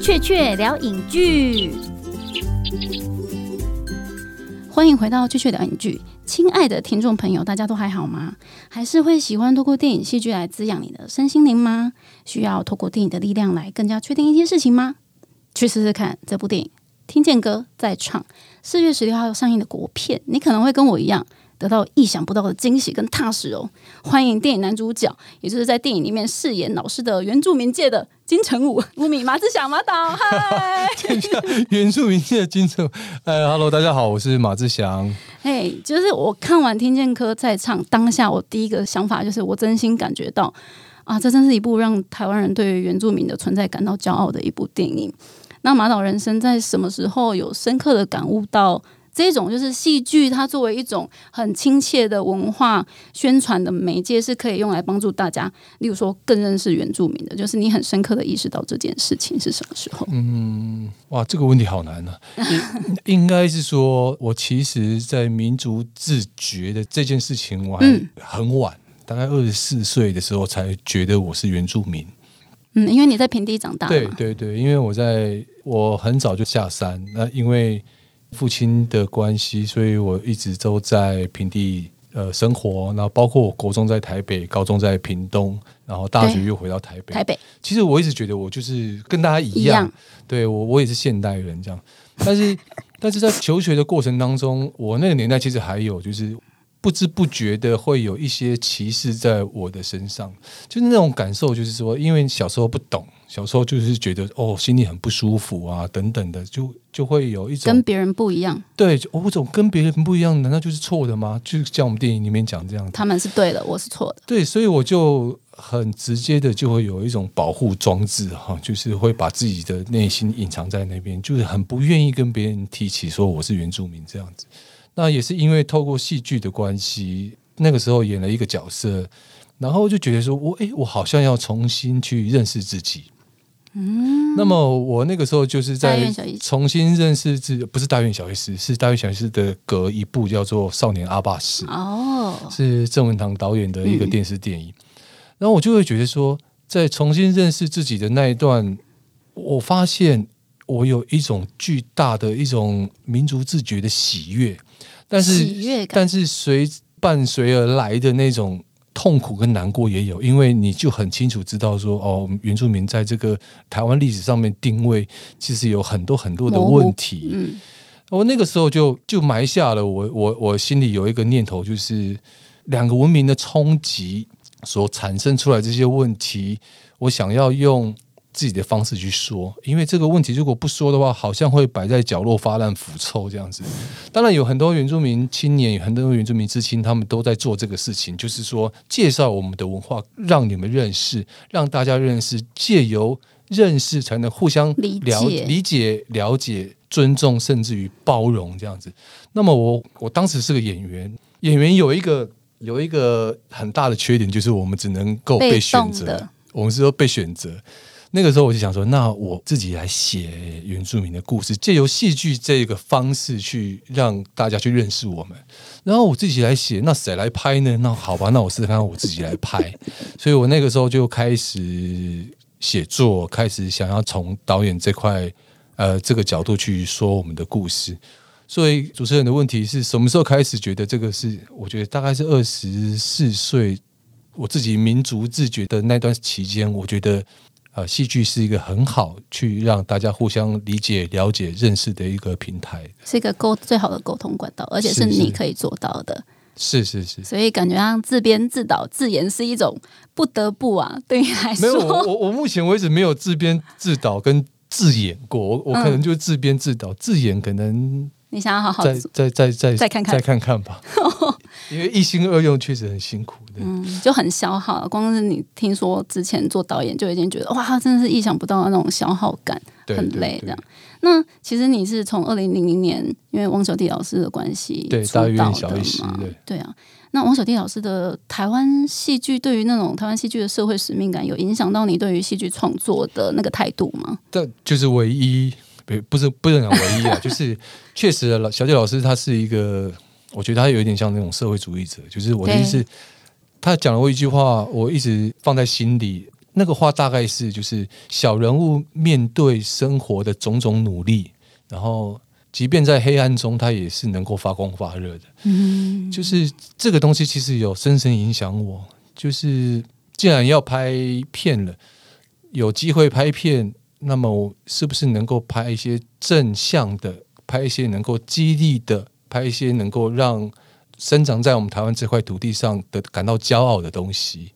雀雀聊影剧，欢迎回到雀雀聊影剧。亲爱的听众朋友，大家都还好吗？还是会喜欢透过电影戏剧来滋养你的身心灵吗？需要透过电影的力量来更加确定一些事情吗？去试试看这部电影《听见歌在唱》，四月十六号上映的国片，你可能会跟我一样。得到意想不到的惊喜跟踏实哦！欢迎电影男主角，也就是在电影里面饰演老师的原住民界的金城武、乌米马志祥马导。嗨，原住民界的金城，哎，Hello，大家好，我是马志祥。嘿，就是我看完《听见科在唱》，当下我第一个想法就是，我真心感觉到啊，这真是一部让台湾人对于原住民的存在感到骄傲的一部电影。那马导人生在什么时候有深刻的感悟到？这种就是戏剧，它作为一种很亲切的文化宣传的媒介，是可以用来帮助大家，例如说更认识原住民的。就是你很深刻的意识到这件事情是什么时候？嗯，哇，这个问题好难啊！应应该是说，我其实，在民族自觉的这件事情，我还很晚，大概二十四岁的时候才觉得我是原住民。嗯，因为你在平地长大。对对对，因为我在我很早就下山，那因为。父亲的关系，所以我一直都在平地呃生活，然后包括我国中在台北，高中在屏东，然后大学又回到台北。台北，其实我一直觉得我就是跟大家一样，对我我也是现代人这样，但是 但是在求学的过程当中，我那个年代其实还有就是。不知不觉的会有一些歧视在我的身上，就是那种感受，就是说，因为小时候不懂，小时候就是觉得哦，心里很不舒服啊，等等的，就就会有一种跟别人不一样。对，我总跟别人不一样，难道就是错的吗？就像我们电影里面讲这样，他们是对的，我是错的。对，所以我就很直接的就会有一种保护装置哈，就是会把自己的内心隐藏在那边，就是很不愿意跟别人提起说我是原住民这样子。那也是因为透过戏剧的关系，那个时候演了一个角色，然后就觉得说，我哎，我好像要重新去认识自己。嗯，那么我那个时候就是在重新认识自，不是大院小医师，是大院小医师的隔一部叫做《少年阿爸斯》哦，是郑文堂导演的一个电视电影。然后我就会觉得说，在重新认识自己的那一段，我发现我有一种巨大的一种民族自觉的喜悦。但是，但是随伴随而来的那种痛苦跟难过也有，因为你就很清楚知道说，哦，原住民在这个台湾历史上面定位其实有很多很多的问题。嗯，我那个时候就就埋下了我我我心里有一个念头，就是两个文明的冲击所产生出来这些问题，我想要用。自己的方式去说，因为这个问题如果不说的话，好像会摆在角落发烂腐臭这样子。当然有很多原住民青年，有很多原住民知青，他们都在做这个事情，就是说介绍我们的文化，让你们认识，让大家认识，借由认识才能互相理解、理解、了解、尊重，甚至于包容这样子。那么我我当时是个演员，演员有一个有一个很大的缺点，就是我们只能够被选择，我们是说被选择。那个时候我就想说，那我自己来写原住民的故事，借由戏剧这个方式去让大家去认识我们。然后我自己来写，那谁来拍呢？那好吧，那我试试看我自己来拍。所以我那个时候就开始写作，开始想要从导演这块呃这个角度去说我们的故事。所以主持人的问题是什么时候开始觉得这个是？我觉得大概是二十四岁，我自己民族自觉的那段期间，我觉得。呃，戏剧是一个很好去让大家互相理解、了解、认识的一个平台，是一个沟最好的沟通管道，而且是你可以做到的。是是是，所以感觉像自编自导自演是一种不得不啊，对你来说，没有我我目前为止没有自编自导跟自演过，我我可能就自编自导自演，可能你想要好好再再再再再看看再看看吧。因为一心二用确实很辛苦的，嗯，就很消耗。光是你听说之前做导演就已经觉得哇，真的是意想不到的那种消耗感，很累这样。那其实你是从二零零零年因为汪小弟老师的关系对大约小一嘛，对啊。那王小弟老师的台湾戏剧对于那种台湾戏剧的社会使命感，有影响到你对于戏剧创作的那个态度吗？这就是唯一，不不是不能讲唯一啊，就是确实老小弟老师他是一个。我觉得他有一点像那种社会主义者，就是我的意思，他讲了我一句话，我一直放在心里，那个话大概是就是小人物面对生活的种种努力，然后即便在黑暗中，他也是能够发光发热的。嗯，就是这个东西其实有深深影响我。就是既然要拍片了，有机会拍片，那么我是不是能够拍一些正向的，拍一些能够激励的，拍一些能够让生长在我们台湾这块土地上的感到骄傲的东西？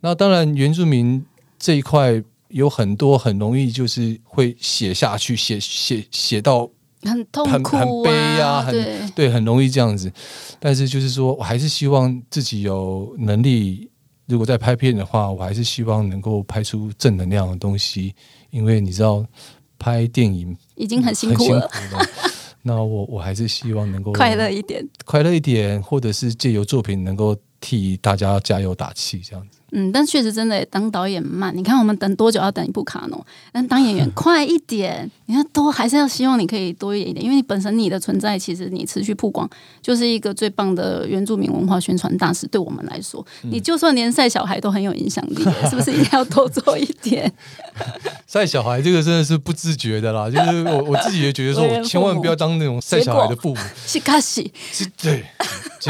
那当然，原住民这一块有很多很容易就是会写下去，写写写到很痛很苦很悲呀、很对，对，很容易这样子。但是就是说我还是希望自己有能力，如果在拍片的话，我还是希望能够拍出正能量的东西，因为你知道拍电影已经很辛苦了。那我我还是希望能够快乐一点。快乐一点，或者是借由作品能够替大家加油打气，这样子。嗯，但确实真的当导演慢。你看我们等多久要等一部卡农？但当演员快一点，你看都还是要希望你可以多一点，因为你本身你的存在，其实你持续曝光就是一个最棒的原住民文化宣传大使。对我们来说，嗯你就算连晒小孩都很有影响力，是不是一定要多做一点？晒小孩这个真的是不自觉的啦，就是我我自己也觉得说，千万不要当那种晒小孩的父母。是卡西，是对，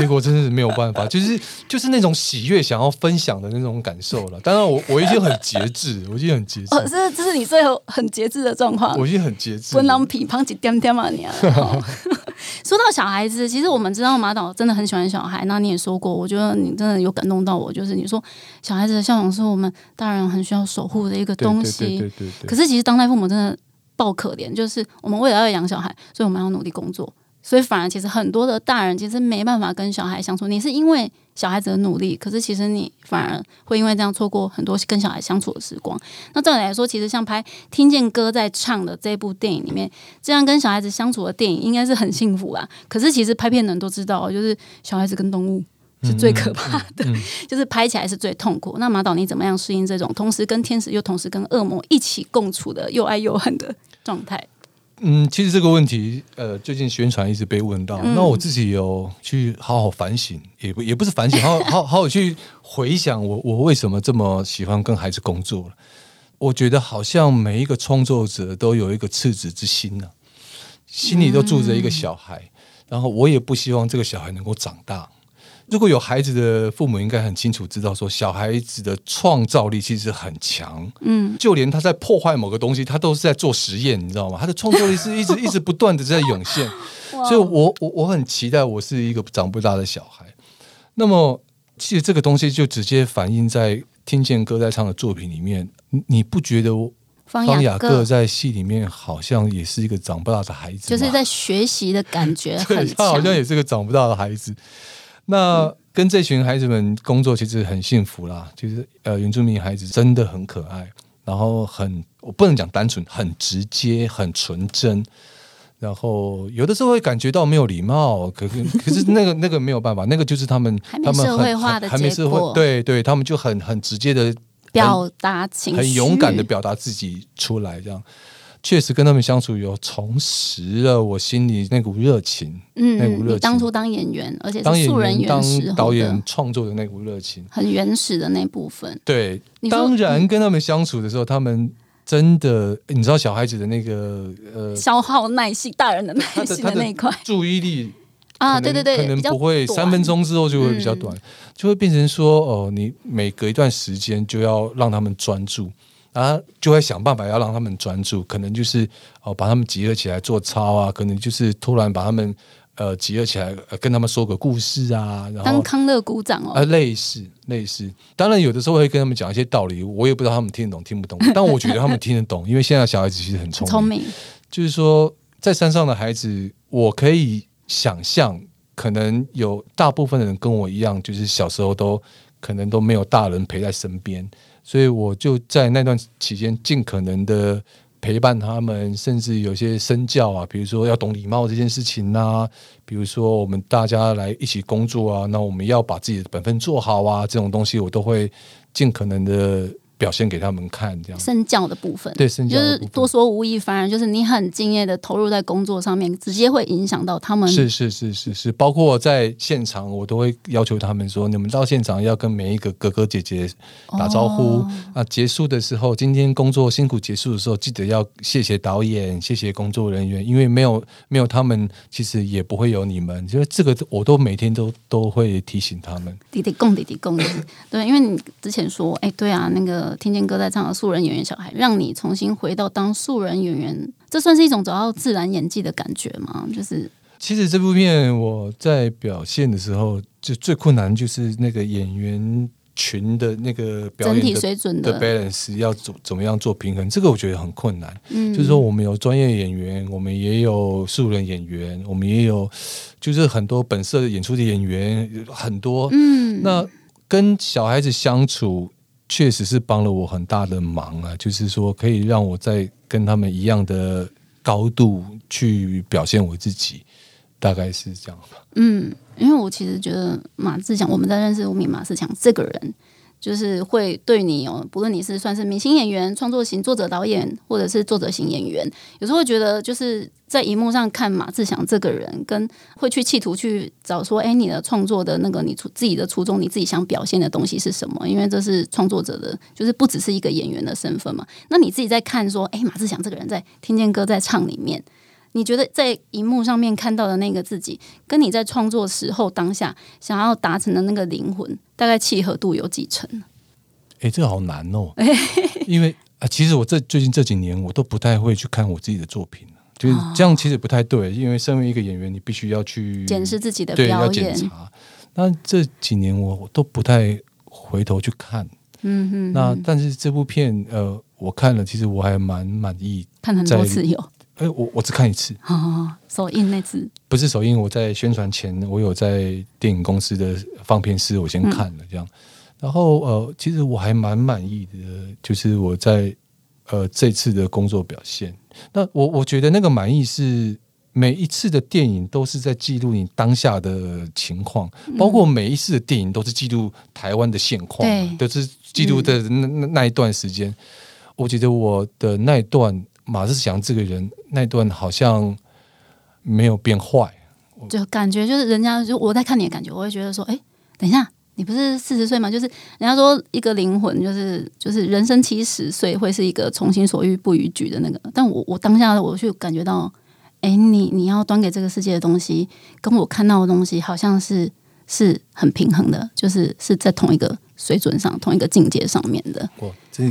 结果真的是没有办法，就是就是那种喜悦想要分享的那种感受了。当然我，我已经很节制，我已经很节制，哦，这这是你最后很节制的状况我。已经很节制不了。能皮胖几点点嘛你啊！哦 说到小孩子，其实我们知道马导真的很喜欢小孩。那你也说过，我觉得你真的有感动到我，就是你说小孩子的笑容是我们大人很需要守护的一个对对东西。对对对对。可是其实当代父母真的爆可怜，就是我们为了要养小孩，所以我们要努力工作，所以反而其实很多的大人其实没办法跟小孩相处。你是因为小孩子的努力，可是其实你反而会因为这样错过很多跟小孩相处的时光。那照理来说，其实像拍听见歌在唱的这部电影里面，这样跟小孩子相处的电影应该是很幸福啊。可是其实拍片的人都知道，就是小孩子跟动物。是最可怕的，就是拍起来是最痛苦。那马导你怎么样适应这种同时跟天使又同时跟恶魔一起共处的又爱又恨的状态？嗯，其实这个问题，呃，最近宣传一直被问到，嗯那我自己有去好好反省，也不也不是反省，好好好好去回想我我为什么这么喜欢跟孩子工作了。我觉得好像每一个创作者都有一个赤子之心呢、心里都住着一个小孩，然后我也不希望这个小孩能够长大。如果有孩子的父母，应该很清楚知道说，小孩子的创造力其实很强。嗯，就连他在破坏某个东西，他都是在做实验，你知道吗？他的创造力是一直一直不断的在涌现，所以我我我很期待我是一个长不大的小孩。那么，其实这个东西就直接反映在听见歌在唱的作品里面。你你不觉得我方方雅雅各各在戏里面好像也是一个长不大的孩子？就是在学习的感觉 对很他好。像也是个长不大的孩子。那跟这群孩子们工作其实很幸福啦，就是呃，原住民孩子真的很可爱，然后很我不能讲单纯，很直接，很纯真。然后有的时候会感觉到没有礼貌，可是可是那个那个没有办法，那个就是他们他们社会很化的还没社会，对对，他们就很很直接的表达情绪，很勇敢的表达自己出来，这样确实跟他们相处有重拾了我心里那股热情，嗯，那股热情当初当演员，而且素人员、当导演的创作的那股热情。很原始的那部分。对，当然跟他们相处的时候，他们真的，你知道小孩子的那个呃消耗耐性，大人的耐心的那一块注意力啊，对对对，可能不会三分钟之后就会比较嗯短，就会变成说哦，你每隔一段时间就要让他们专注。啊，就会想办法要让他们专注，可能就是哦，把他们集合起来做操啊，可能就是突然把他们呃集合起来，呃、跟他们说个故事啊，然后当康乐鼓掌哦。啊，，类似类似，当然有的时候会跟他们讲一些道理，我也不知道他们听得懂听不懂，但我觉得他们听得懂，因为现在小孩子其实很聪明。聪明，就是说，在山上的孩子，我可以想象，可能有大部分的人跟我一样，就是小时候都可能都没有大人陪在身边，所以我就在那段期间尽可能的。陪伴他们，甚至有些身教啊，比如说要懂礼貌这件事情呐、比如说我们大家来一起工作啊，那我们要把自己的本分做好啊，这种东西我都会尽可能的表现给他们看，这样身教的部分，对身教就是多说无益，反而就是你很敬业的投入在工作上面，直接会影响到他们。是是是是是，包括在现场，我都会要求他们说，你们到现场要跟每一个哥哥姐姐打招呼、哦啊。结束的时候，今天工作辛苦结束的时候，记得要谢谢导演，谢谢工作人员，因为没有没有他们，其实也不会有你们。就是这个，我都每天都都会提醒他们。弟弟供弟弟供，对，因为你之前说，哎，对啊，那个听见歌在唱的素人演员小孩，让你重新回到当素人演员，这算是一种找到自然演技的感觉吗？就是其实这部片我在表现的时候，就最困难就是那个演员群的那个表整体演水准的 balance 要怎怎么样做平衡，这个我觉得很困难。嗯，就是说，我们有专业演员，我们也有素人演员，我们也有就是很多本色的演出的演员，很多。嗯，那跟小孩子相处，确实是帮了我很大的忙啊。就是说，可以让我在跟他们一样的高度去表现我自己，大概是这样吧。嗯，因为我其实觉得马志强，我们在认识吴敏马志强这个人，就是会对你哦，不论你是算是明星演员、创作型作者、导演，或者是作者型演员，有时候会觉得就是在荧幕上看马志祥这个人，跟会去企图去找说，哎，你的创作的那个你初自己的初衷，你自己想表现的东西是什么？因为这是创作者的，就是不只是一个演员的身份嘛。那你自己在看说，哎，马志祥这个人在听见歌在唱里面。你觉得在荧幕上面看到的那个自己，跟你在创作时候当下想要达成的那个灵魂，大概契合度有几成？哎、这个好难哦，因为啊，其实我这最近这几年我都不太会去看我自己的作品，就是这样，其实不太对。因为身为一个演员，你必须要去检视自己的对，要表演，检查。那这几年我都不太回头去看。嗯哼，那但是这部片，呃，我看了，其实我还蛮满意。看很多在次有，哎、我我只看一次，哦，首映那次，不是首映。我在宣传前，我有在电影公司的放片室，我先看了这样。然后呃，其实我还蛮满意的，就是我在呃这次的工作表现。那我我觉得那个满意是每一次的电影都是在记录你当下的情况，包括每一次的电影都是记录台湾的现况嘛，都是记录的那那那一段时间。我觉得我的那一段马志祥这个人那一段好像没有变坏。就感觉就是人家就我在看你的感觉，我会觉得说，哎，等一下，你不是四十岁吗？就是人家说一个灵魂，就是就是人生七十岁会是一个从心所欲不逾矩的那个，但我我当下我就感觉到，哎，你你要端给这个世界的东西，跟我看到的东西好像是是很平衡的，就是是在同一个水准上、同一个境界上面的。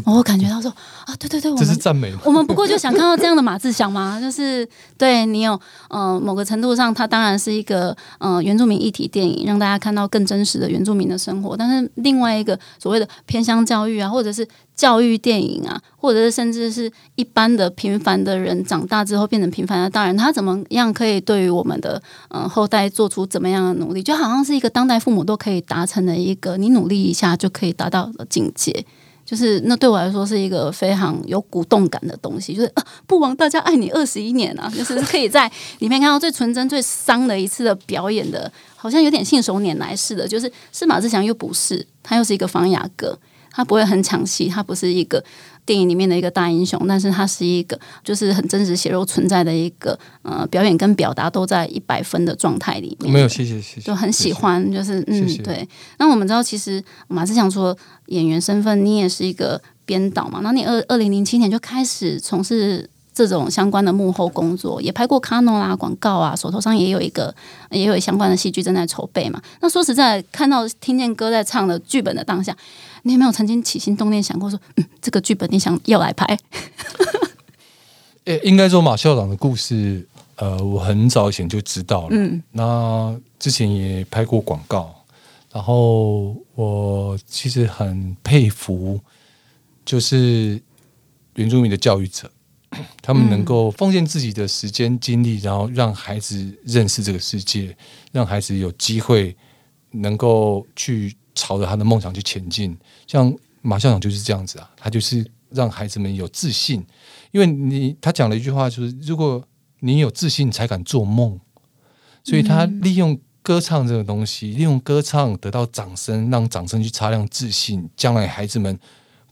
我感觉到说啊，对对对，我这是们赞美？我们不过就想看到这样的马志祥吗？就是对你有呃某个程度上，它当然是一个呃原住民议题电影，让大家看到更真实的原住民的生活。但是另外一个所谓的偏乡教育啊，或者是教育电影啊，或者是甚至是一般的平凡的人长大之后变成平凡的大人，他怎么样可以对于我们的呃后代做出怎么样的努力？就好像是一个当代父母都可以达成的一个，你努力一下就可以达到的境界。就是那对我来说是一个非常有鼓动感的东西，就是啊，不枉大家爱你二十一年啊，就是可以在里面看到最纯真、最伤的一次的表演的，好像有点信手拈来似的，就是是马志祥又不是，他又是一个方雅哥，他不会很抢戏，他不是一个电影里面的一个大英雄，但是他是一个就是很真实血肉存在的一个呃表演跟表达都在一百分的状态里面，没有，谢谢谢谢，就很喜欢，就是嗯，对。那我们知道，其实马志祥说演员身份，你也是一个编导嘛。那你二二零零七年就开始从事这种相关的幕后工作，也拍过卡诺啦、广告啊，手头上也有一个也有相关的戏剧正在筹备嘛。那说实在，看到听见歌在唱的剧本的当下，你有没有曾经起心动念想过说，嗯，这个剧本你想要来拍？诶，应该说马校长的故事，呃，我很早以前就知道了。嗯，那之前也拍过广告，然后我其实很佩服，就是原住民的教育者，他们能够奉献自己的时间精力，然后让孩子认识这个世界，让孩子有机会能够去朝着他的梦想去前进。像马校长就是这样子啊，他就是让孩子们有自信，因为你他讲了一句话，就是如果你有自信，才敢做梦。所以他利用歌唱这个东西，利用歌唱得到掌声，让掌声去擦亮自信，将来孩子们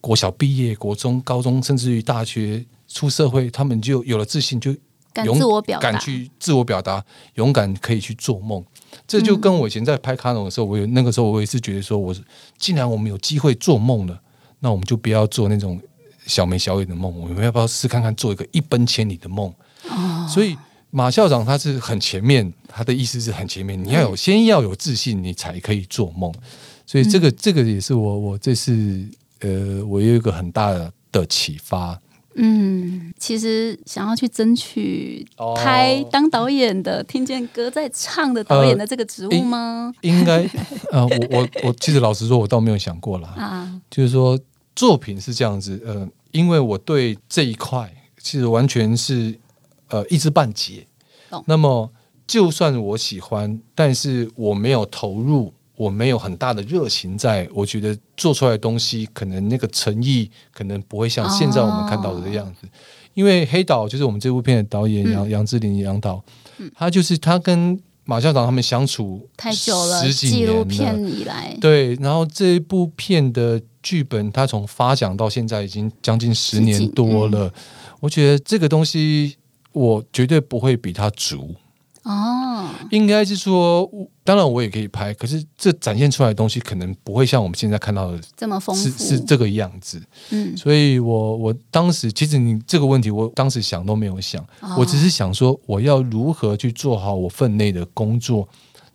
国小毕业、国中、高中，甚至于大学出社会，他们就有了自信，就敢勇自我表达敢，去自我表达，勇敢可以去做梦。这就跟我以前在拍卡农的时候，我有那个时候我也是觉得说，我是既然我们有机会做梦了，那我们就不要做那种小眉小眼的梦，我们要不要试看看做一个一奔千里的梦？哦所以马校长他是很前面，他的意思是很前面，你要有先要有自信，你才可以做梦。所以这个这个也是我我这次呃，我有一个很大的的启发。嗯，其实想要去争取哦拍当导演的，听见歌在唱的导演的这个职务吗？应该呃，我我我 其实老实说，我倒没有想过啦。啊，就是说作品是这样子，呃，因为我对这一块其实完全是呃一知半解懂。那么就算我喜欢，但是我没有投入，我没有很大的热情在，我觉得做出来的东西可能那个诚意可能不会像现在我们看到的样子。因为黑岛就是我们这部片的导演嗯杨杨志林杨导，他就是他跟马校长他们相处太久了，十几纪录年以来，对，然后这一部片的剧本，他从发奖到现在已经将近十年多了。我觉得这个东西，我绝对不会比他足。哦，应该是说，当然我也可以拍，可是这展现出来的东西，可能不会像我们现在看到的这么丰富，是是这个样子。嗯，所以我我当时其实你这个问题，我当时想都没有想，哦我只是想说，我要如何去做好我分内的工作。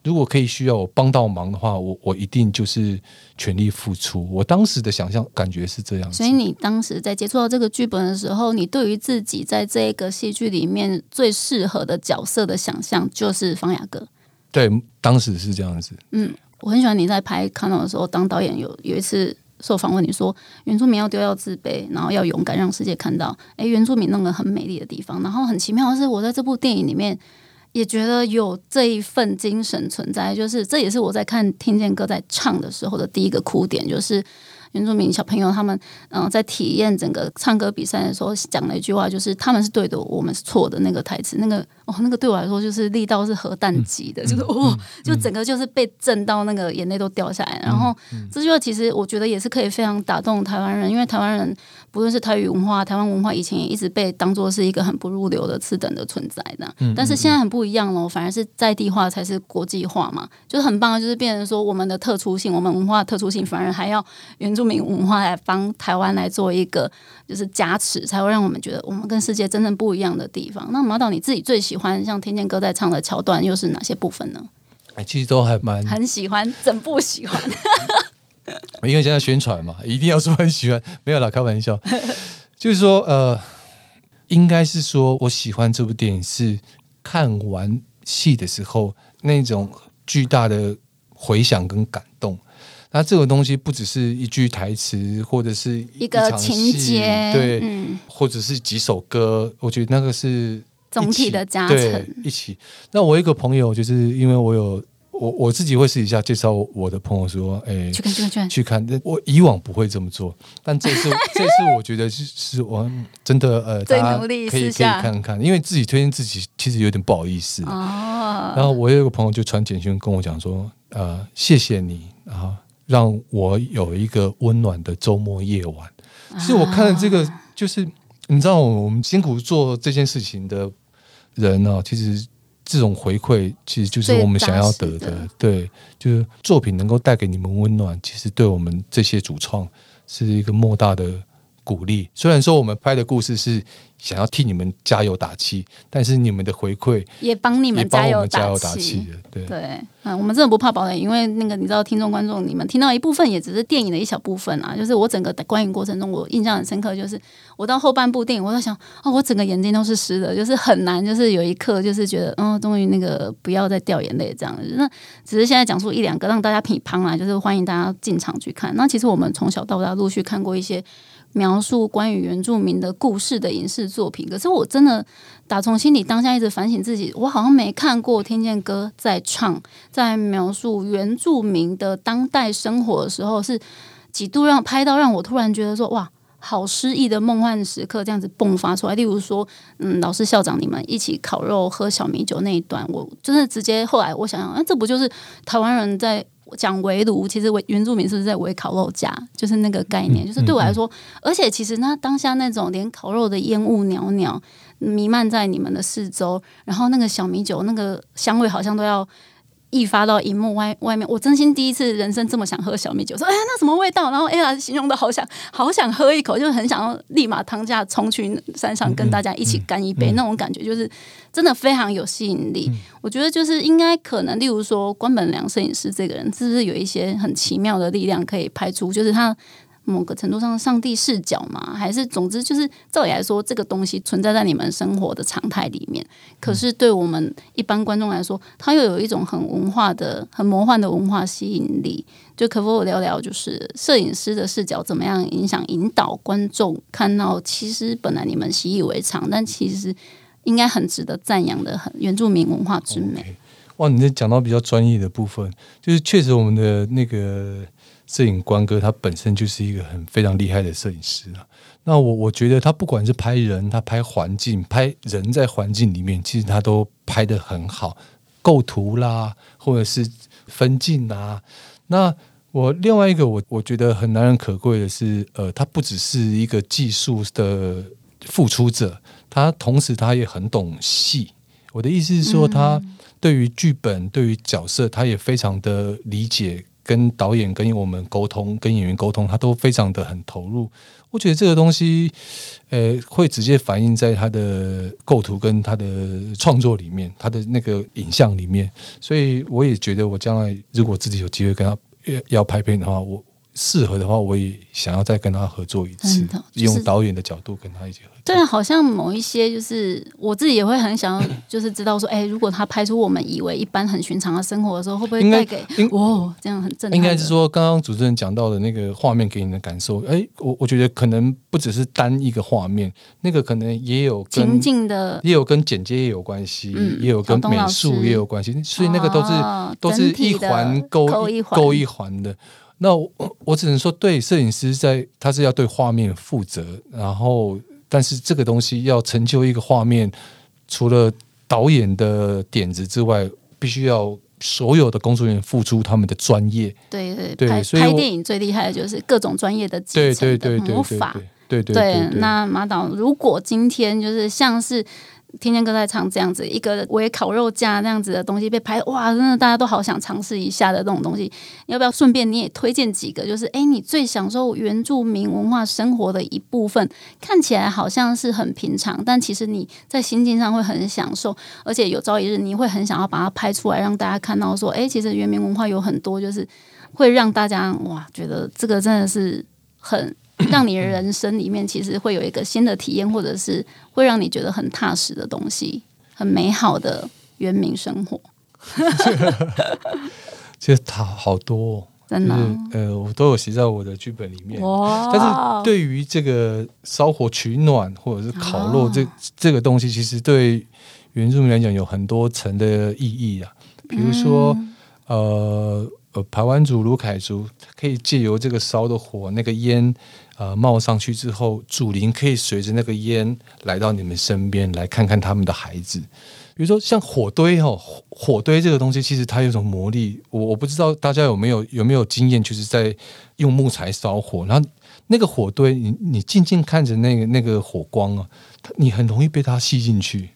如果可以需要我帮到忙的话，我我一定就是全力付出。我当时的想象感觉是这样子。所以你当时在接触到这个剧本的时候，你对于自己在这个戏剧里面最适合的角色的想象就是方雅哥。对，当时是这样子。嗯，我很喜欢你在拍《看到》的时候，当导演有有一次受访问你说，原住民要丢掉自卑，然后要勇敢让世界看到，诶，原住民那个很美丽的地方。然后很奇妙的是，我在这部电影里面也觉得有这一份精神存在，就是这也是我在看听见歌在唱的时候的第一个哭点，就是。原住民小朋友他们嗯、呃在体验整个唱歌比赛的时候讲了一句话，就是他们是对的，我们是错的那个台词，那个 哦，那个对我来说就是力道是核弹级的，就是哦，就整个就是被震到那个眼泪都掉下来。然后这句话其实我觉得也是可以非常打动台湾人，因为台湾人不论是台语文化、台湾文化，以前也一直被当做是一个很不入流的次等的存在的。但是现在很不一样了，反而是在地化才是国际化嘛，就是很棒，就是变成说我们的特殊性，我们文化特殊性，反而还要原住民文化来帮台湾来做一个就是加持，才会让我们觉得我们跟世界真正不一样的地方。那马导你自己最喜欢像天健哥在唱的桥段，又是哪些部分呢？哎，其实都还蛮，很喜欢，整部喜欢。因为现在宣传嘛，一定要说很喜欢，没有啦，开玩笑。就是说，呃，应该是说我喜欢这部电影是看完戏的时候那种巨大的回响跟感动。那这个东西不只是一句台词，或者是一个情节，对，嗯，或者是几首歌，我觉得那个是总体的加对成，一起。那我一个朋友，就是因为我有我我自己会私底下介绍我的朋友说，哎、去看去看去看，去看。那我以往不会这么做，但这次这次我觉得是是我真的呃，最大家努力可以可以看看，因为自己推荐自己其实有点不好意思。哦，然后我有一个朋友就传简讯跟我讲说，呃，谢谢你啊，让我有一个温暖的周末夜晚。其实我看了这个，就是你知道，我们辛苦做这件事情的人呢、其实这种回馈其实就是我们想要得的。对，就是作品能够带给你们温暖，其实对我们这些主创是一个莫大的鼓励。虽然说我们拍的故事是想要替你们加油打气，但是你们的回馈也帮你们加加油打油打气的。对。对，嗯，我们真的不怕爆雷，因为那个你知道，听众观众你们听到一部分，也只是电影的一小部分啊。就是我整个观影过程中，我印象很深刻，就是我到后半部电影，我在想，哦，我整个眼睛都是湿的，就是很难，就是有一刻就是觉得，嗯，终于那个不要再掉眼泪这样。那只是现在讲述一两个，让大家品乓啦，就是欢迎大家进场去看。那其实我们从小到大陆续看过一些。描述关于原住民的故事的影视作品，可是我真的打从心里当下一直反省自己，我好像没看过听见歌在唱，在描述原住民的当代生活的时候，是几度让拍到让我突然觉得说，哇，好诗意的梦幻时刻这样子迸发出来。例如说，嗯，老师校长你们一起烤肉喝小米酒那一段，我真的直接后来我想想，啊，这不就是台湾人在讲围炉，其实围原住民是不是在围烤肉架？就是那个概念，就是对我来说，而且其实那当下那种连烤肉的烟雾袅袅弥漫在你们的四周，然后那个小米酒那个香味好像都要。溢发到荧幕外外面，我真心第一次人生这么想喝小米酒，说哎那什么味道？然后哎呀形容的好想好想喝一口，就是很想要立马汤架冲去山上跟大家一起干一杯，那种感觉就是真的非常有吸引力。我觉得就是应该可能，例如说关本良摄影师这个人，是不是有一些很奇妙的力量可以拍出，就是他。某个程度上，上帝视角嘛，还是总之就是，照理来说，这个东西存在在你们生活的常态里面。可是对我们一般观众来说，它又有一种很文化的、很魔幻的文化吸引力。就可否聊聊，就是摄影师的视角怎么样影响、引导观众看到，其实本来你们习以为常，但其实应该很值得赞扬的，很原住民文化之美。哇，你这讲到比较专业的部分，就是确实我们的那个。摄影关哥他本身就是一个很非常厉害的摄影师啊。那我我觉得他不管是拍人，他拍环境，拍人在环境里面，其实他都拍的很好，构图啦，或者是分镜啦。那我另外一个我我觉得很难能可贵的是，呃，他不只是一个技术的付出者，他同时他也很懂戏。我的意思是说，他对于剧本、对于角色，他也非常的理解。跟导演、跟我们沟通、跟演员沟通，他都非常的很投入。我觉得这个东西，呃，会直接反映在他的构图跟他的创作里面，他的那个影像里面。所以我也觉得，我将来如果自己有机会跟他要拍片的话，我。适合的话，我也想要再跟他合作一次，用导演的角度跟他一起合作。对，好像某一些就是我自己也会很想要，就是知道说，哎，如果他拍出我们以为一般很寻常的生活的时候，会不会带给哦这样很正？应该是说，刚刚主持人讲到的那个画面给你的感受，哎，我我觉得可能不只是单一个画面，那个可能也有情境的，也有跟剪接也有关系，也有跟美术也有关系，所以那个都是都是一环勾一勾一环的。那我我只能说，对摄影师在他是要对画面负责，然后但是这个东西要成就一个画面，除了导演的点子之外，必须要所有的工作人员付出他们的专业。对对对，拍电影最厉害的就是各种专业的技巧的魔法。对对对，那马导，如果今天就是像是。天天哥在唱这样子一个围烤肉架那样子的东西被拍，哇，真的大家都好想尝试一下的这种东西。要不要顺便你也推荐几个？就是哎，你最享受原住民文化生活的一部分，看起来好像是很平常，但其实你在心境上会很享受，而且有朝一日你会很想要把它拍出来，让大家看到说，哎，其实原民文化有很多，就是会让大家哇，觉得这个真的是很。让你的人生里面其实会有一个新的体验，或者是会让你觉得很踏实的东西，很美好的原民生活。其实它好多，哦真的，呃，我都有写在我的剧本里面。但是对于这个烧火取暖或者是烤肉这这个东西，其实对原住民来讲有很多层的意义啊。比如说，呃呃，排湾族、卢凯族可以借由这个烧的火，那个烟。呃，冒上去之后，主灵可以随着那个烟来到你们身边，来看看他们的孩子。比如说，像火堆哦，火堆这个东西，其实它有种魔力。我我不知道大家有没有有没有经验，就是在用木材烧火，然后那个火堆，你你静静看着那个那个火光啊，你很容易被它吸进去。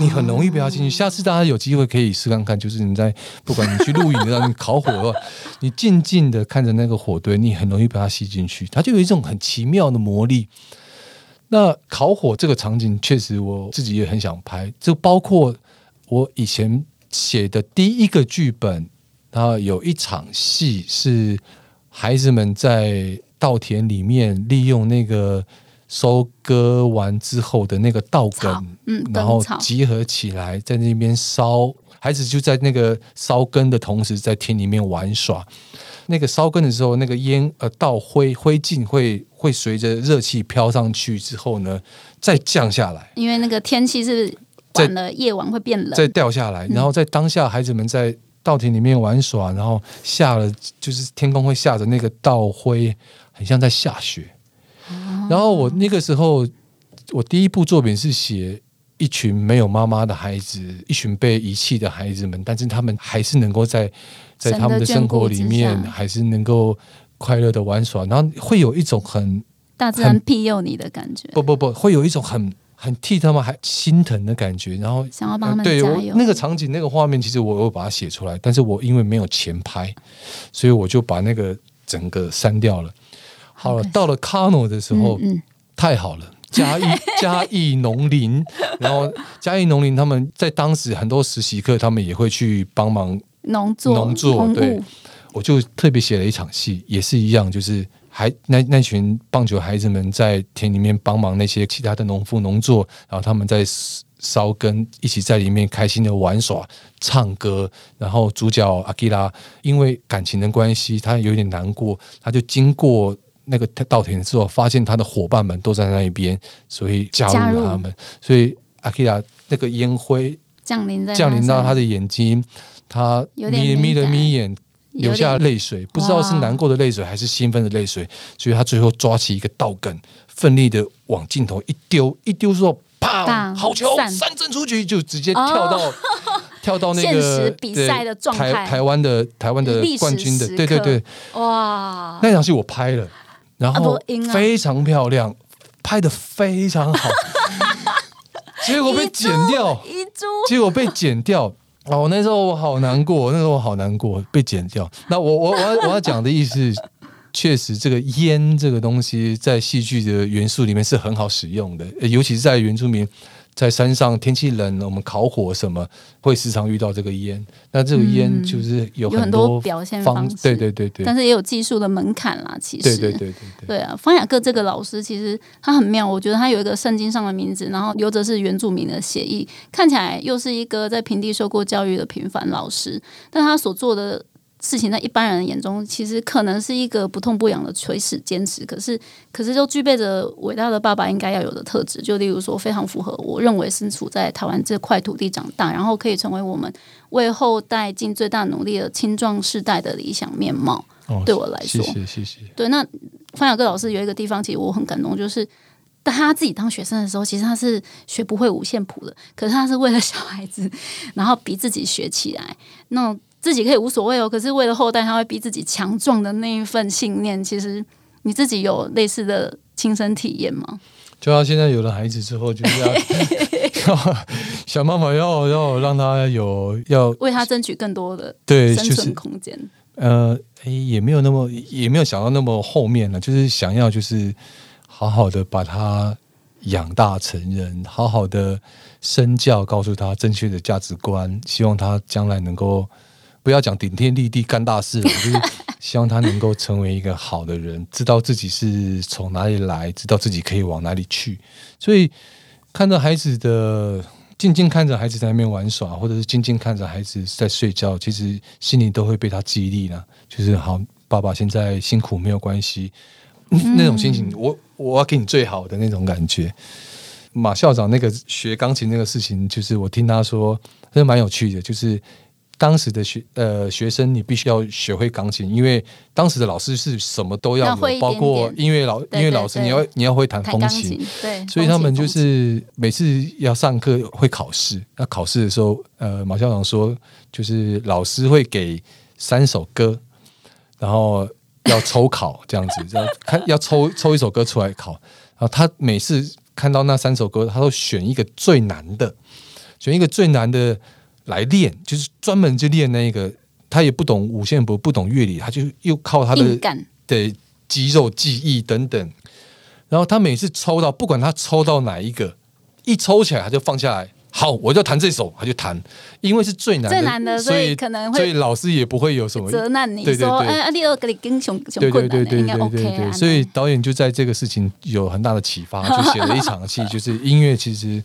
你很容易被他进去。下次大家有机会可以试看看，就是你在不管你去露营的，你烤火的话，你静静的看着那个火堆，你很容易被它吸进去。它就有一种很奇妙的魔力。那烤火这个场景，确实我自己也很想拍。就包括我以前写的第一个剧本，它有一场戏是孩子们在稻田里面利用那个。收割完之后的那个稻梗，嗯，然后集合起来在那边烧，孩子就在那个烧根的同时，在田里面玩耍。那个烧根的时候，那个烟呃稻灰灰烬会会随着热气飘上去之后呢，再降下来。因为那个天气是晚了，夜晚会变冷，再掉下来。然后在当下，孩子们在稻田里面玩耍，然后下了就是天空会下着那个稻灰，很像在下雪。然后我那个时候，我第一部作品是写一群没有妈妈的孩子，一群被遗弃的孩子们，但是他们还是能够在在他们的生活里面，还是能够快乐的玩耍，然后会有一种很大自然庇佑你的感觉，不不不，会有一种很很替他们还心疼的感觉，然后想要帮他们对我加油。那个场景那个画面，其实我有把它写出来，但是我因为没有钱拍，所以我就把那个整个删掉了。好了到了 Kano 的时候，嗯，太好了。嘉义 嘉义农林，然后嘉义农林他们在当时很多实习课，他们也会去帮忙农作农作对我就特别写了一场戏，也是一样，就是还那那群棒球孩子们在田里面帮忙那些其他的农夫农作，然后他们在烧根，一起在里面开心的玩耍、唱歌。然后主角阿基拉因为感情的关系，他有点难过，他就经过那个稻田之后，发现他的伙伴们都在那一边，所以加加入。了他们。所以阿基亚那个烟灰降临在降临到他的的眼睛，他有点眯眯了眯眼，流下泪水，不知道是难过的泪水还是兴奋的泪水，所以他最后抓起一个稻梗，奋力的往镜头一丢，一丢之后，啪，好球，三振出局，就直接跳到、跳到那个实比赛的状态。台台湾的台湾的冠军的，对对对，哇，那场戏我拍了，然后非常漂亮，拍的非常好，结果被剪掉。结果被剪掉。哦，那时候我好难过，那时候我好难过，被剪掉。那我我我要我要讲的意思，确实这个烟这个东西在戏剧的元素里面是很好使用的，呃尤其是在原住民在山上天气冷，我们烤火什么会时常遇到这个烟。那这个烟嗯就是有有很多多表现方方式对对对对，但是也有技术的门槛啦，其实对对对对对。对啊，方雅各这个老师其实他很妙，我觉得他有一个圣经上的名字，然后留着是原住民的协议，看起来又是一个在平地受过教育的平凡老师，但他所做的事情在一般人眼中，其实可能是一个不痛不痒的垂死坚持，可是可是就具备着伟大的爸爸应该要有的特质，就例如说非常符合我认为身处在台湾这块土地长大，然后可以成为我们为后代尽最大努力的青壮世代的理想面貌。哦对我来说谢谢谢谢。对，那方雅各老师有一个地方，其实我很感动，就是当他自己当学生的时候，其实他是学不会五线谱的，可是他是为了小孩子，然后逼自己学起来。那种自己可以无所谓哦，可是为了后代，他会逼自己强壮的那一份信念，其实你自己有类似的亲身体验吗？就他现在有了孩子之后，就是要要 想办法要要让他有要为他争取更多的对，生就是存空间。呃，诶也没有那么也没有想到那么后面了，就是想要就是好好的把他养大成人，好好的身教，告诉他正确的价值观，希望他将来能够不要讲顶天立地干大事了，就是希望他能够成为一个好的人，知道自己是从哪里来，知道自己可以往哪里去，所以看到孩子的。静静看着孩子在那边玩耍，或者是静静看着孩子在睡觉，其实心里都会被他激励了。就是好，爸爸现在辛苦没有关系，那种心情，我我要给你最好的那种感觉。马校长那个学钢琴那个事情，就是我听他说，真的蛮有趣的。就是当时的学呃学生，你必须要学会钢琴，因为当时的老师是什么都要有，包括音乐老音乐老师，你要你要会弹弹风琴，对，所以他们就是每次要上课会考试，那考试的时候，呃，马校长说，就是老师会给三首歌，然后要抽考这样子，要看要抽抽一首歌出来考，然后他每次看到那三首歌，他都选一个最难的，选一个最难的来练，就是专门就练那个。他也不懂五线谱，不懂乐理，他就又靠他的的肌肉记忆等等。然后他每次抽到，不管他抽到哪一个，一抽起来他就放下来。好，我就弹这首，他就弹，因为是最难的，最难的，所以可能会所以老师也不会有什么责难你对对说，对哎，啊第二个你跟熊熊对困难的，对对对应该 OK 啊。对对，所以导演就在这个事情有很大的启发，就写了一场戏，就是音乐其实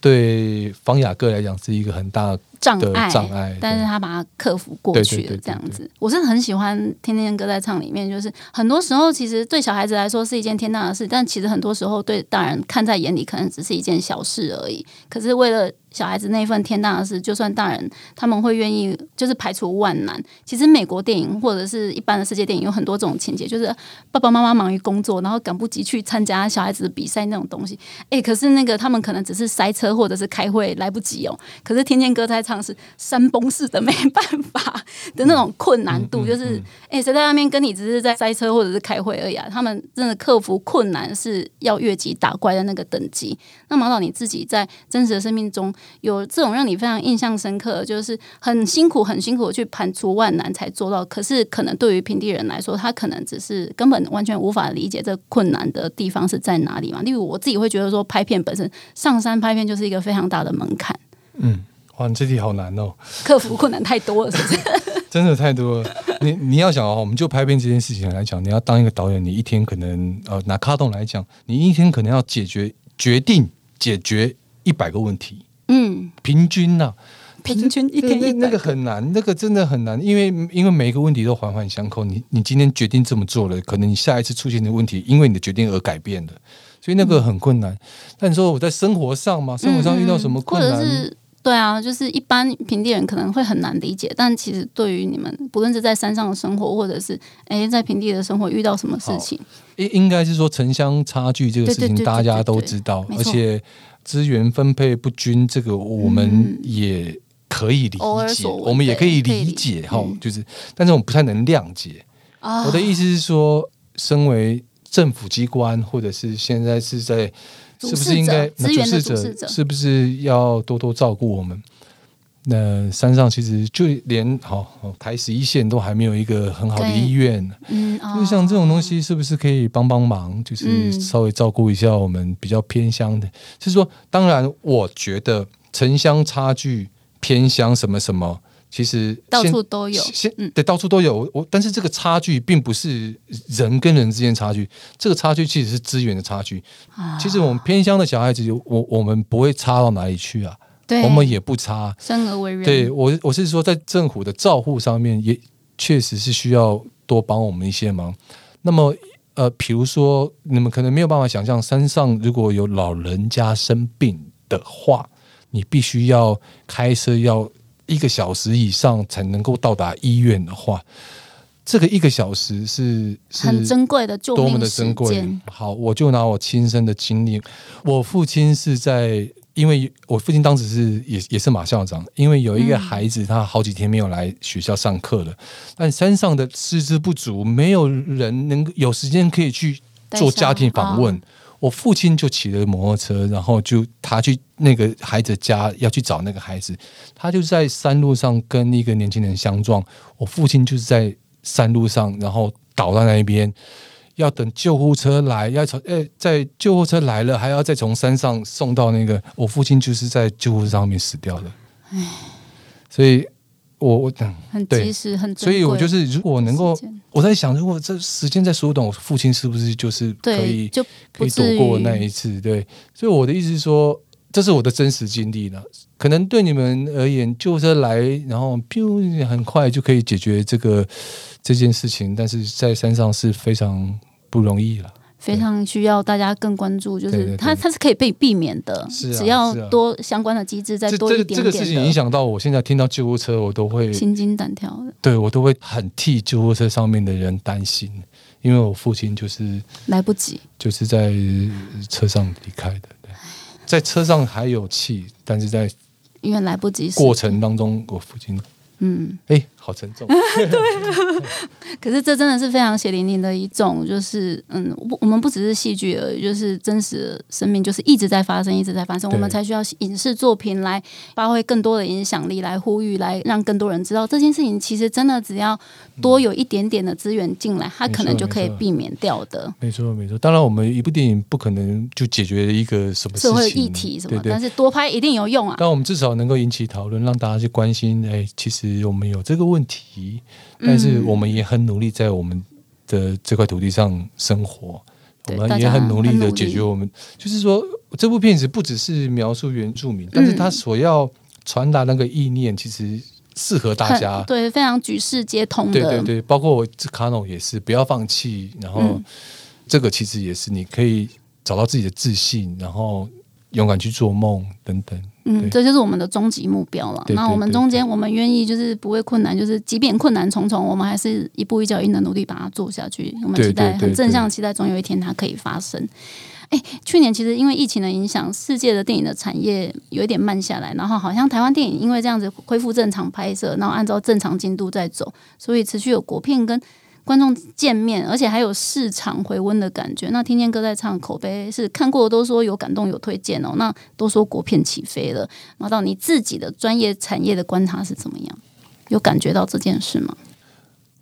对方雅各来讲是一个很大的障碍，障碍但是他把它克服过去了，这样子。我是很喜欢《天天歌在唱》里面，就是很多时候其实对小孩子来说是一件天大的事，但其实很多时候对大人看在眼里，可能只是一件小事而已。可是为了小孩子那份天大的事，就算大人他们会愿意就是排除万难。其实美国电影或者是一般的世界电影有很多这种情节，就是爸爸妈妈忙于工作，然后赶不及去参加小孩子的比赛那种东西。诶，可是那个他们可能只是塞车或者是开会来不及哦。可是天天歌在唱是山崩式的没办法的那种困难度，就是诶，谁在外面跟你只是在塞车或者是开会而已啊？他们真的克服困难是要越级打怪的那个等级。那毛导你自己在真实的生命中有这种让你非常印象深刻，就是很辛苦、很辛苦去盘除万难才做到。可是可能对于平地人来说，他可能只是根本完全无法理解这困难的地方是在哪里嘛。例如我自己会觉得说，拍片本身上山拍片就是一个非常大的门槛。嗯，哇，你这题好难哦，克服困难太多了，是不是？真的太多了。你你要想哦，我们就拍片这件事情来讲，你要当一个导演，你一天可能呃拿卡通来讲，你一天可能要解决决定解决一百个问题。嗯，平均呐、平均一天一那那个很难，那个真的很难，因为因为每一个问题都环环相扣。你你今天决定这么做了，可能你下一次出现的问题，因为你的决定而改变的，所以那个很困难。但你说我在生活上嘛，生活上遇到什么困难？或者是对啊，就是一般平地人可能会很难理解，但其实对于你们，不论是在山上的生活，或者是哎在平地的生活，遇到什么事情，应应该是说城乡差距这个事情，大家都知道，而且资源分配不均，这个我们也可以理解，我们也可以理理解哈嗯，就是，但是我们不太能谅解。啊我的意思是说，身为政府机关，或者是现在是在，是不是应该者资源的主主事者是不是要多多照顾我们？那山上其实就连好、哦台十一线都还没有一个很好的医院，嗯啊就像这种东西，是不是可以帮帮忙？就是嗯稍微照顾一下我们比较偏乡的。就是说，当然，我觉得城乡差距、偏乡什么什么，其实到处都有，现嗯对到处都有。我但是这个差距并不是人跟人之间差距，这个差距其实是资源的差距。啊其实我们偏乡的小孩子，我我们不会差到哪里去啊，对我们也不差。生而为人，对我，我是说，在政府的照护上面，也确实是需要多帮我们一些忙。那么，呃，比如说，你们可能没有办法想象，山上如果有老人家生病的话，你必须要开车要一个小时以上才能够到达医院的话，这个一个小时是是很珍贵的救多么命的珍贵间。。好，我就拿我亲身的经历，我父亲是在，因为我父亲当时是也也是马校长，因为有一个嗯。孩子他好几天没有来学校上课了，但山上的师资不足，没有人能够有时间可以去做家庭访问。我父亲就骑着摩托车，然后就他去那个孩子家要去找那个孩子，他就在山路上跟一个年轻人相撞，我父亲就是在山路上，然后倒在那边，要等救护车来，要从诶，在救护车来了，还要再从山上送到那个，我父亲就是在救护车上面死掉的。所以我我等很对。及时，很所以我就是如果能够，我在想，如果这时间再缩短，我父亲是不是就是可，以就可以躲过那一次，对，所以我的意思是说，这是我的真实经历了。可能对你们而言，救护车来，然后 biu 很快就可以解决这个这件事情，但是在山上是非常不容易了。非常需要大家更关注，就是它它是可以被避免的，是啊只要多相关的机制再多一点这个这个事情影响到我现在听到救护车，我都会心惊胆跳的，对我都会很替救护车上面的人担心，因为我父亲就是来不及。就是在车上离开的，对，在车上还有气，但是在因为来不及时过程当中，我父亲嗯，哎、好沉重。对 可是这真的是非常血淋淋的一种，就是嗯，我我们不只是戏剧而已，就是真实的生命，就是一直在发生，一直在发生，我们才需要影视作品来发挥更多的影响力，来呼吁，来让更多人知道这件事情。其实真的只要多有一点点的资源进来，它可能就可以避免掉的。没错，没错。当然，我们一部电影不可能就解决一个什么社会议题什么，对对但。是多拍一定有用啊。但我们至少能够引起讨论，让大家去关心。哎，其实我们有这个问题，但是嗯我们也很努力在我们的这块土地上生活。我们也很努力的解决我们，就是说，这部片子不只是描述原住民，但是他所要传达那个意念，其实适合大家。对，非常举世皆通的。对对对，包括卡农也是，不要放弃。然后、嗯这个其实也是你可以找到自己的自信，然后勇敢去做梦等等。嗯，这就是我们的终极目标了。那我们中间，我们愿意就是不会困难，就是即便困难重重，我们还是一步一脚印的努力把它做下去。我们期待很正向，期待总有一天它可以发生。哎，去年其实因为疫情的影响，世界的电影的产业有一点慢下来，然后好像台湾电影因为这样子恢复正常拍摄，然后按照正常进度在走，所以持续有国片跟观众见面，而且还有市场回温的感觉。那听见歌在唱，口碑是看过的都说有感动有推荐哦。那都说国片起飞了，然后到你自己的专业产业的观察是怎么样？有感觉到这件事吗？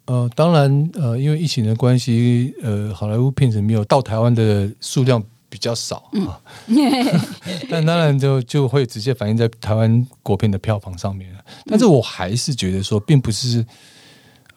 呃，当然，呃，因为疫情的关系，呃，好莱坞片子没有到台湾的数量比较少啊，但当然就就会直接反映在台湾国片的票房上面了。但是我还是觉得说，并不是，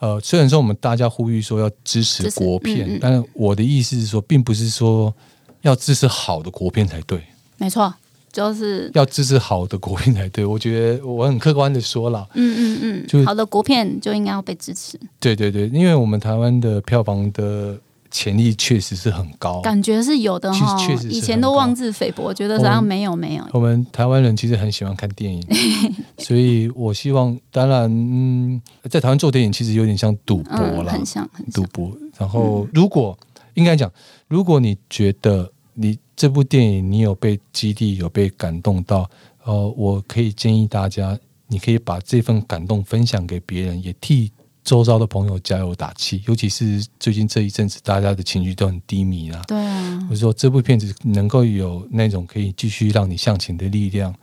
呃，虽然说我们大家呼吁说要支持国片，嗯嗯但是我的意思是说，并不是说要支持好的国片才对，没错，就是要支持好的国片才对。我觉得我很客观的说了，嗯嗯嗯，就好的国片就应该要被支持，对对对，因为我们台湾的票房的潜力确实是很高，感觉是有的哈。以前都妄自菲薄，觉得好像没有没有。我们台湾人其实很喜欢看电影，所以我希望，当然，嗯，在台湾做电影其实有点像赌博嗯，啦，很像很像。赌博。然后，如果应该讲，如果你觉得你这部电影你有被激励，有被感动到，呃，我可以建议大家，你可以把这份感动分享给别人，也替周遭的朋友加油打气。尤其是最近这一阵子，大家的情绪都很低迷啦。对啊我，说这部片子能够有那种可以继续让你向前的力量，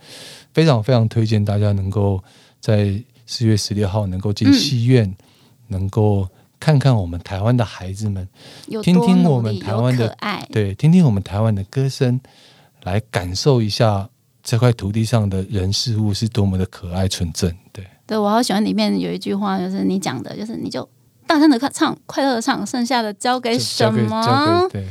非常非常推荐大家能够在四月十六号能够进嗯戏院，能够看看我们台湾的孩子们，听听努我们台湾的对，听听我们台湾的歌声，来感受一下这块土地上的人事物是多么的可爱纯正。对，对我好喜欢里面有一句话，就是你讲的，就是你就大声的唱，快乐的唱，剩下的交给什么？对。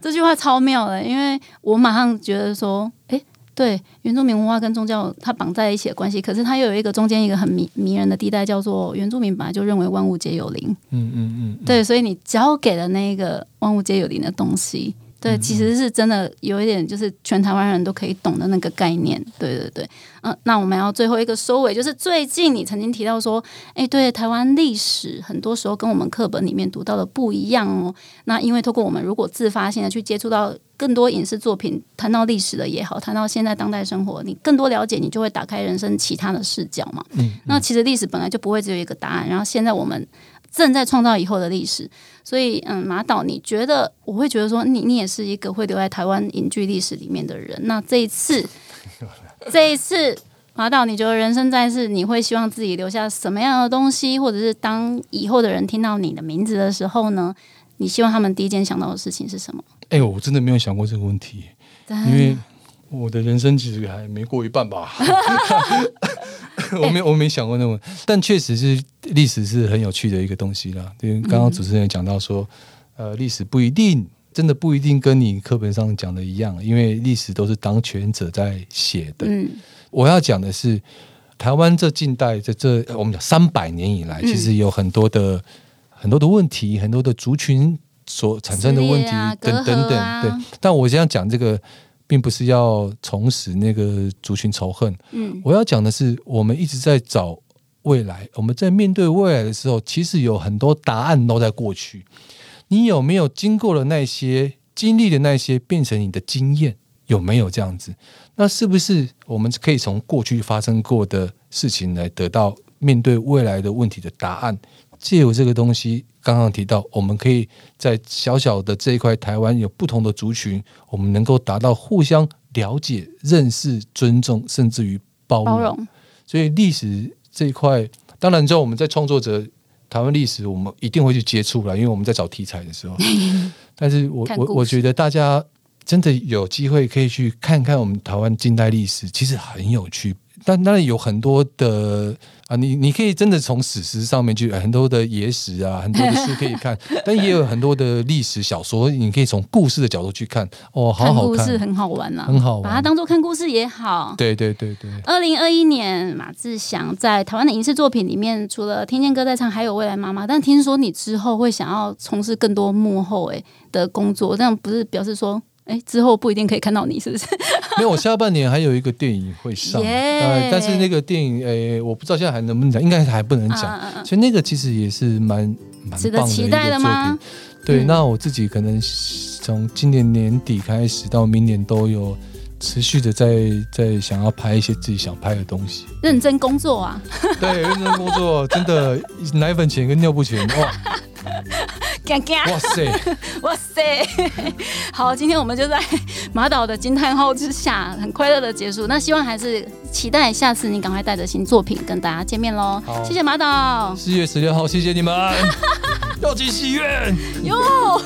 这句话超妙的，因为我马上觉得说，诶，对，原住民文化跟宗教它绑在一起的关系，可是它又有一个中间一个很迷迷人的地带，叫做原住民本来就认为万物皆有灵，嗯嗯嗯，嗯，对，所以你交给了那个万物皆有灵的东西。对，其实是真的有一点，就是全台湾人都可以懂的那个概念。对对对，嗯、那我们要最后一个收尾，就是最近你曾经提到说，哎，对，台湾历史很多时候跟我们课本里面读到的不一样哦。那因为透过我们如果自发性的去接触到更多影视作品，谈到历史的也好，谈到现在当代生活，你更多了解，你就会打开人生其他的视角嘛。嗯，那其实历史本来就不会只有一个答案，然后现在我们正在创造以后的历史，所以嗯，马导，你觉得我会觉得说你你也是一个会留在台湾影剧历史里面的人，那这一次 这一次。马导，你觉得人生在世，你会希望自己留下什么样的东西，或者是当以后的人听到你的名字的时候呢？你希望他们第一件想到的事情是什么？哎、我真的没有想过这个问题。因为我的人生其实还没过一半吧，我没我没想过那么，但确实是历史是很有趣的一个东西啦。因为刚刚主持人也讲到说，呃，历史不一定真的不一定跟你课本上讲的一样，因为历史都是当权者在写的。嗯我要讲的是，台湾这近代这这我们讲三百年以来，嗯其实有很多的很多的问题，很多的族群所产生的问题等等等。啊对，但我这样讲这个，并不是要重拾那个族群仇恨，嗯我要讲的是，我们一直在找未来，我们在面对未来的时候，其实有很多答案都在过去。你有没有经过了那些经历的那些，变成你的经验？有没有这样子？那是不是我们可以从过去发生过的事情来得到面对未来的问题的答案？借由这个东西，刚刚提到，我们可以在小小的这一块台湾有不同的族群，我们能够达到互相了解、认识、尊重，甚至于包容。包容，所以历史这一块，当然之后我们在创作者台湾历史，我们一定会去接触了，因为我们在找题材的时候。但是我我我觉得大家真的有机会可以去看看我们台湾近代历史，其实很有趣。但当然有很多的啊，你你可以真的从史实上面去很多的野史啊，很多的书可以看，但也有很多的历史小说，你可以从故事的角度去看。哦，好好看，故事很好玩啊、很好玩把它当做看故事也好。对对对对。二零二一年，马志祥在台湾的影视作品里面，除了《听见歌在唱》，还有《未来妈妈》。但听说你之后会想要从事更多幕后诶的工作，这样不是表示说哎，之后不一定可以看到你，是不是？没有，我下半年还有一个电影会上，呃，但是那个电影，哎，我不知道现在还能不能讲，应该还不能讲。其实那个其实也是蛮蛮棒的一个作品。对，那我自己可能从今年年底开始到明年都有持续的在在想要拍一些自己想拍的东西，认真工作啊。对，认真工作，真的奶粉钱跟尿布钱哇。哇塞，哇塞！好，今天我们就在马导的惊叹号之下，很快乐的结束。那希望还是期待下次你赶快带着新作品跟大家见面喽。谢谢马导，四月十六号，谢谢你们，要进戏院哟。